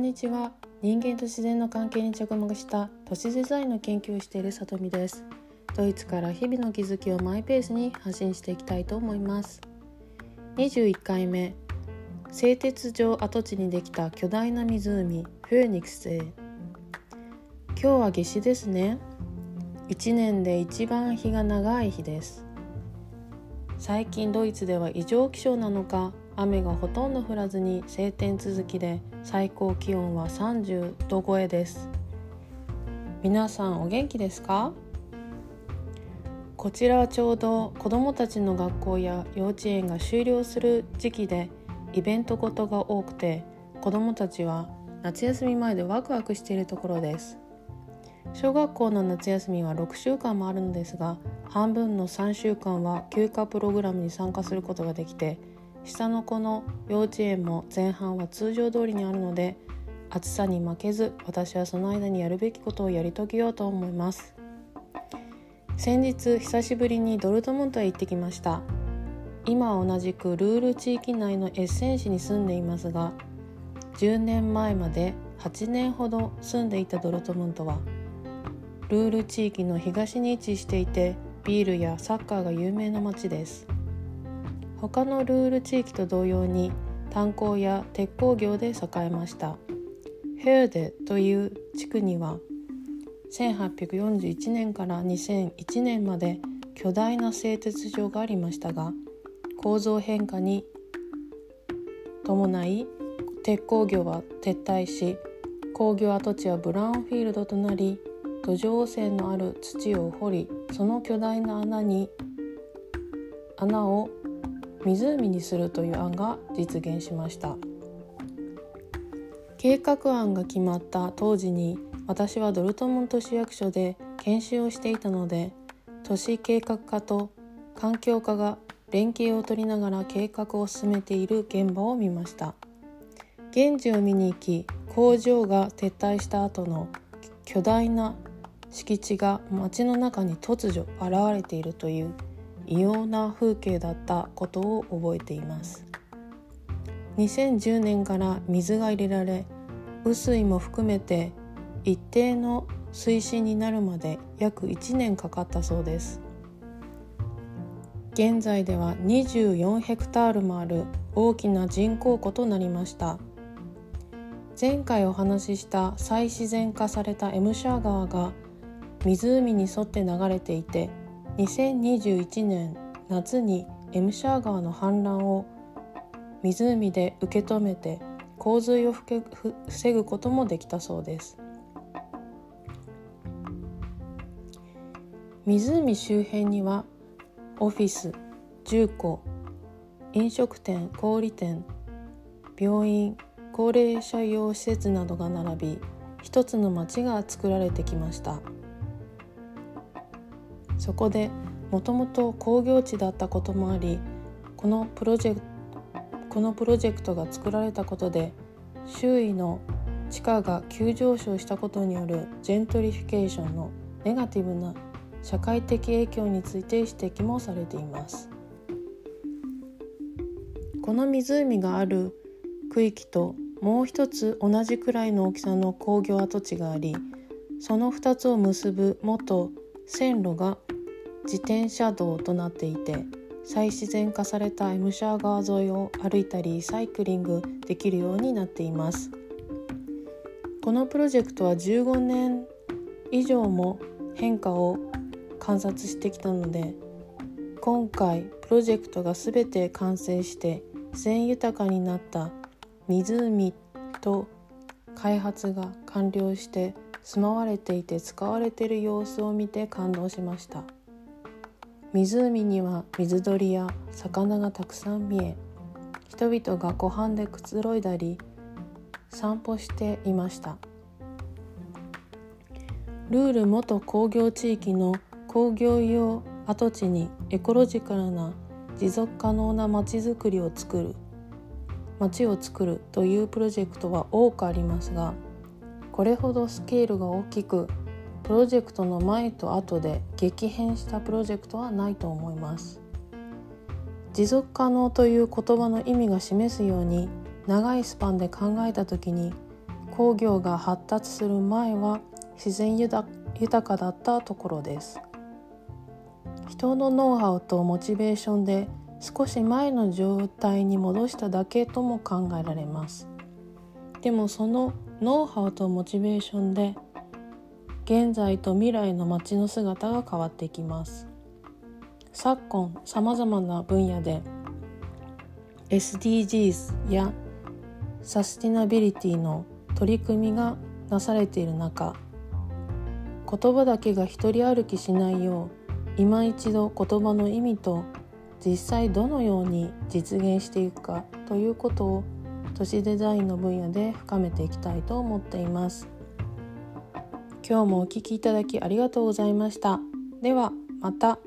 んにちは。人間と自然の関係に着目した都市デザインの研究をしているさとみです。ドイツから日々の気づきをマイペースに発信していきたいと思います。21回目製鉄場跡地にできた巨大な湖フェーニクスへ。今日は夏至ですね。1年で一番日が長い日です。最近ドイツでは異常気象なのか雨がほとんど降らずに晴天続きで最高気温は30度超えです。皆さんお元気ですか？こちらはちょうど子どもたちの学校や幼稚園が終了する時期でイベントごとが多くて子どもたちは夏休み前でワクワクしているところです。小学校の夏休みは6週間もあるのですが半分の3週間は休暇プログラムに参加することができて下の子の幼稚園も前半は通常通りにあるので暑さに負けず私はその間にやるべきことをやり遂げようと思います。先日久しぶりにドルトムントへ行ってきました。今は同じくルール地域内のエッセン市に住んでいますが10年前まで8年ほど住んでいたドルトムントはルール地域の東に位置していてビールやサッカーが有名な街です。他のルール地域と同様に炭鉱や鉄鋼業で栄えました。ヘーデという地区には1841年から2001年まで巨大な製鉄所がありましたが構造変化に伴い鉄鋼業は撤退し工業跡地はブラウンフィールドとなり土壌汚染のある土を掘りその巨大な穴に穴を湖にするという案が実現しました。計画案が決まった当時に私はドルトムント市役所で研修をしていたので都市計画課と環境課が連携を取りながら計画を進めている現場を見ました。現地を見に行き工場が撤退した後の巨大な敷地が街の中に突如現れているという異様な風景だったことを覚えています。2010年から水が入れられ雨水も含めて一定の水深になるまで約1年かかったそうです。現在では24ヘクタールもある大きな人工湖となりました。前回お話しした再自然化されたエムシャー川が湖に沿って流れていて2021年夏にエムシャー川の氾濫を湖で受け止めて洪水を防ぐこともできたそうです湖周辺にはオフィス住戸飲食店小売店病院高齢者用施設などが並び一つの町が作られてきました。そこでもともと工業地だったこともありこのプロジェクこのプロジェクトが作られたことで周囲の地価が急上昇したことによるジェントリフィケーションのネガティブな社会的影響について指摘もされています。この湖がある区域ともう一つ同じくらいの大きさの工業跡地がありその2つを結ぶ元線路が自転車道となっていて再自然化されたエムシャー川沿いを歩いたりサイクリングできるようになっています。このプロジェクトは15年以上も変化を観察してきたので今回プロジェクトが全て完成して自然豊かになった湖と開発が完了して住まわれていて使われている様子を見て感動しました。湖には水鳥や魚がたくさん見え人々が湖畔でくつろいだり散歩していました。ルール元工業地域の工業用跡地にエコロジカルな持続可能なまちづくりを作る街を作るというプロジェクトは多くありますがこれほどスケールが大きくプロジェクトの前と後で激変したプロジェクトはないと思います。持続可能という言葉の意味が示すように長いスパンで考えた時に工業が発達する前は自然豊かだったところです。人のノウハウとモチベーションで少し前の状態に戻しただけとも考えられます。でもそのノウハウとモチベーションで現在と未来の街の姿が変わってきます。昨今さまざまな分野で SDGs やサスティナビリティの取り組みがなされている中言葉だけが一人歩きしないよう今一度言葉の意味と実際どのように実現していくかということを都市デザインの分野で深めていきたいと思っています。今日もお聴きいただきありがとうございましたではまた。